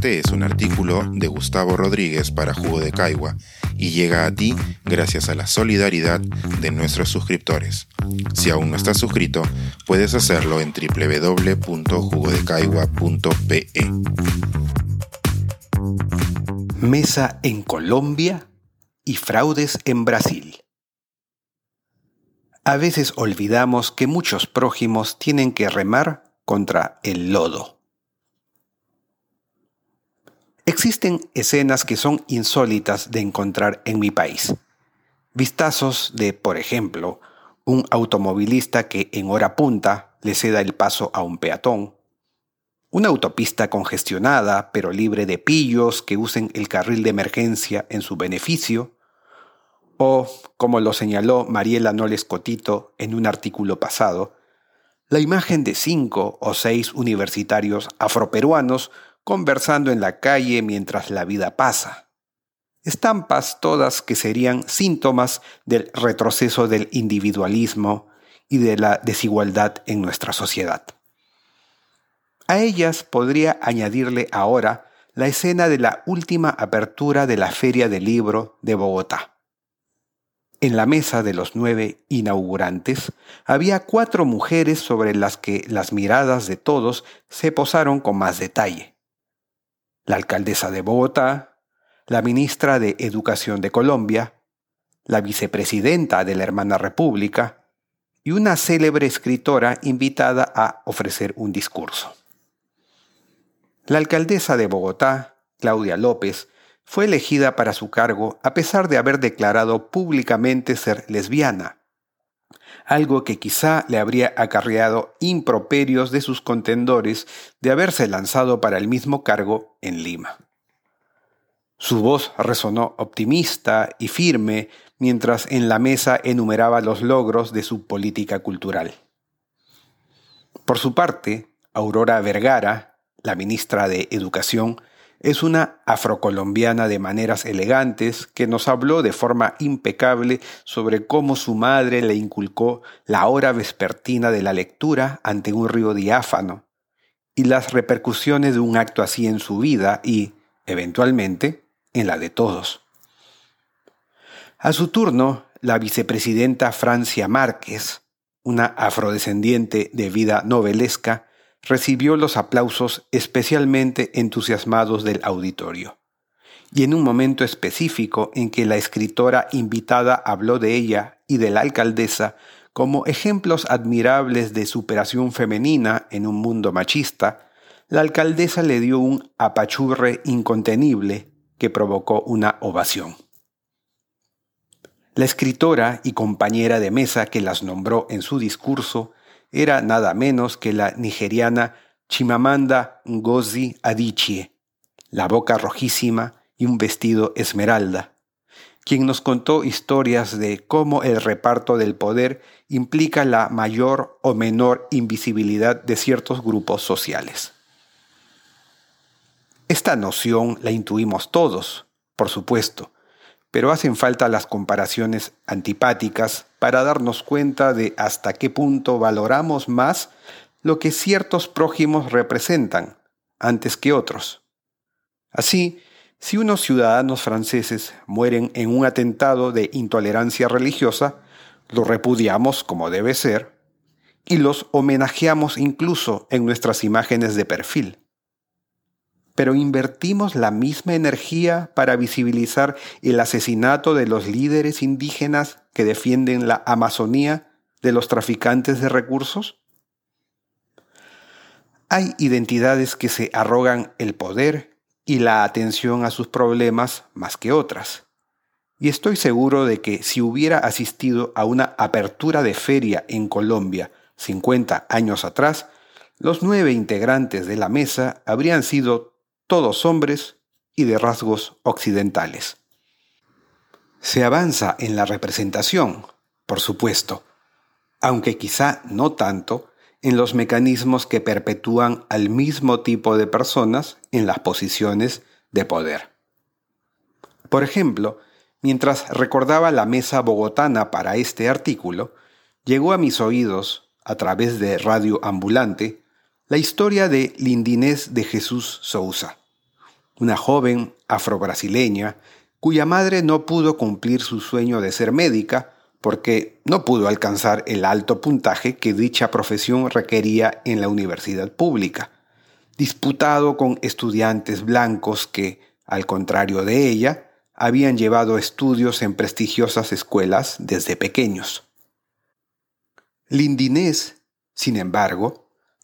Este es un artículo de Gustavo Rodríguez para Jugo de Caigua y llega a ti gracias a la solidaridad de nuestros suscriptores. Si aún no estás suscrito, puedes hacerlo en www.jugodecaigua.pe. Mesa en Colombia y fraudes en Brasil. A veces olvidamos que muchos prójimos tienen que remar contra el lodo. Existen escenas que son insólitas de encontrar en mi país. Vistazos de, por ejemplo, un automovilista que en hora punta le ceda el paso a un peatón, una autopista congestionada pero libre de pillos que usen el carril de emergencia en su beneficio, o, como lo señaló Mariela Noles Cotito en un artículo pasado, la imagen de cinco o seis universitarios afroperuanos conversando en la calle mientras la vida pasa. Estampas todas que serían síntomas del retroceso del individualismo y de la desigualdad en nuestra sociedad. A ellas podría añadirle ahora la escena de la última apertura de la Feria del Libro de Bogotá. En la mesa de los nueve inaugurantes había cuatro mujeres sobre las que las miradas de todos se posaron con más detalle la alcaldesa de Bogotá, la ministra de Educación de Colombia, la vicepresidenta de la Hermana República y una célebre escritora invitada a ofrecer un discurso. La alcaldesa de Bogotá, Claudia López, fue elegida para su cargo a pesar de haber declarado públicamente ser lesbiana algo que quizá le habría acarreado improperios de sus contendores de haberse lanzado para el mismo cargo en Lima. Su voz resonó optimista y firme mientras en la mesa enumeraba los logros de su política cultural. Por su parte, Aurora Vergara, la ministra de Educación, es una afrocolombiana de maneras elegantes que nos habló de forma impecable sobre cómo su madre le inculcó la hora vespertina de la lectura ante un río diáfano y las repercusiones de un acto así en su vida y, eventualmente, en la de todos. A su turno, la vicepresidenta Francia Márquez, una afrodescendiente de vida novelesca, recibió los aplausos especialmente entusiasmados del auditorio. Y en un momento específico en que la escritora invitada habló de ella y de la alcaldesa como ejemplos admirables de superación femenina en un mundo machista, la alcaldesa le dio un apachurre incontenible que provocó una ovación. La escritora y compañera de mesa que las nombró en su discurso era nada menos que la nigeriana Chimamanda Ngozi Adichie, la boca rojísima y un vestido esmeralda, quien nos contó historias de cómo el reparto del poder implica la mayor o menor invisibilidad de ciertos grupos sociales. Esta noción la intuimos todos, por supuesto, pero hacen falta las comparaciones antipáticas para darnos cuenta de hasta qué punto valoramos más lo que ciertos prójimos representan antes que otros. Así, si unos ciudadanos franceses mueren en un atentado de intolerancia religiosa, lo repudiamos como debe ser y los homenajeamos incluso en nuestras imágenes de perfil pero invertimos la misma energía para visibilizar el asesinato de los líderes indígenas que defienden la Amazonía de los traficantes de recursos? Hay identidades que se arrogan el poder y la atención a sus problemas más que otras. Y estoy seguro de que si hubiera asistido a una apertura de feria en Colombia 50 años atrás, los nueve integrantes de la mesa habrían sido todos hombres y de rasgos occidentales. Se avanza en la representación, por supuesto, aunque quizá no tanto en los mecanismos que perpetúan al mismo tipo de personas en las posiciones de poder. Por ejemplo, mientras recordaba la mesa bogotana para este artículo, llegó a mis oídos, a través de Radio Ambulante, la historia de Lindinés de Jesús Sousa una joven afrobrasileña cuya madre no pudo cumplir su sueño de ser médica porque no pudo alcanzar el alto puntaje que dicha profesión requería en la universidad pública, disputado con estudiantes blancos que, al contrario de ella, habían llevado estudios en prestigiosas escuelas desde pequeños. Lindinés, sin embargo,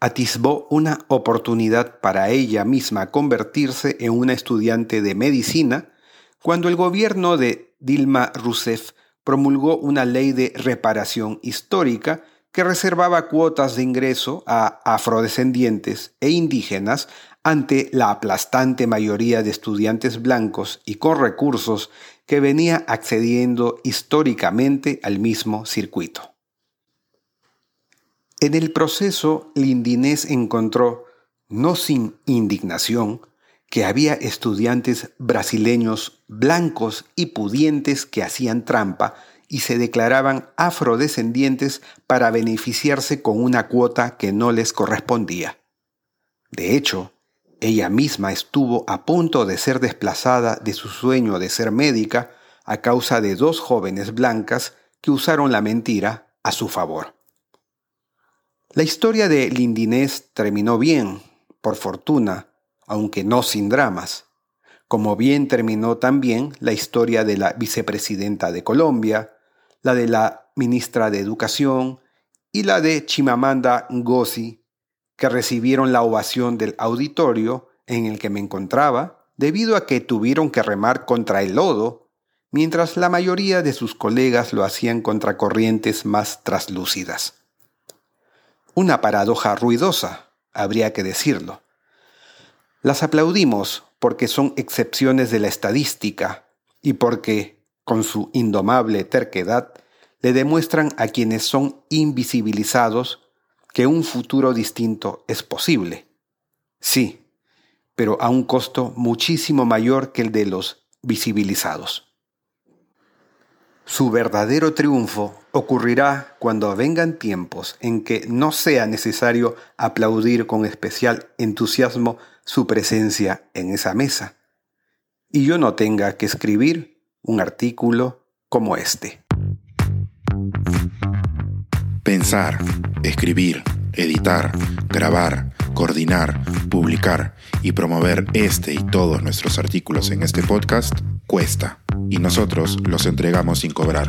atisbó una oportunidad para ella misma convertirse en una estudiante de medicina cuando el gobierno de Dilma Rousseff promulgó una ley de reparación histórica que reservaba cuotas de ingreso a afrodescendientes e indígenas ante la aplastante mayoría de estudiantes blancos y con recursos que venía accediendo históricamente al mismo circuito. En el proceso, Lindinés encontró, no sin indignación, que había estudiantes brasileños blancos y pudientes que hacían trampa y se declaraban afrodescendientes para beneficiarse con una cuota que no les correspondía. De hecho, ella misma estuvo a punto de ser desplazada de su sueño de ser médica a causa de dos jóvenes blancas que usaron la mentira a su favor. La historia de Lindinés terminó bien, por fortuna, aunque no sin dramas, como bien terminó también la historia de la vicepresidenta de Colombia, la de la ministra de Educación y la de Chimamanda Ngozi, que recibieron la ovación del auditorio en el que me encontraba debido a que tuvieron que remar contra el lodo, mientras la mayoría de sus colegas lo hacían contra corrientes más traslúcidas. Una paradoja ruidosa, habría que decirlo. Las aplaudimos porque son excepciones de la estadística y porque, con su indomable terquedad, le demuestran a quienes son invisibilizados que un futuro distinto es posible. Sí, pero a un costo muchísimo mayor que el de los visibilizados. Su verdadero triunfo ocurrirá cuando vengan tiempos en que no sea necesario aplaudir con especial entusiasmo su presencia en esa mesa y yo no tenga que escribir un artículo como este. Pensar, escribir, editar, grabar, coordinar, publicar y promover este y todos nuestros artículos en este podcast cuesta y nosotros los entregamos sin cobrar.